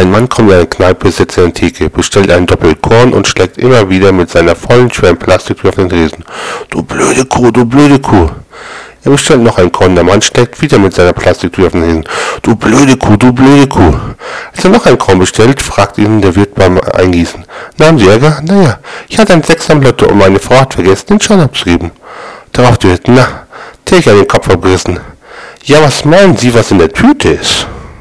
Ein Mann kommt in eine Kneipe, sitzt in der Theke, bestellt einen Doppelkorn und schlägt immer wieder mit seiner vollen, schweren Plastiktür auf den Tresen. Du blöde Kuh, du blöde Kuh. Er bestellt noch ein Korn, der Mann schlägt wieder mit seiner Plastiktür auf den Tresen. Du blöde Kuh, du blöde Kuh. Als er noch ein Korn bestellt, fragt ihn der Wirt beim Eingießen. Na, haben Sie Ärger? Naja, ich hatte ein Sechs am Lotto und meine Frau hat vergessen, den Schein abzugeben. Darauf der Wirt, na, der ich an den Kopf abgerissen. Ja, was meinen Sie, was in der Tüte ist?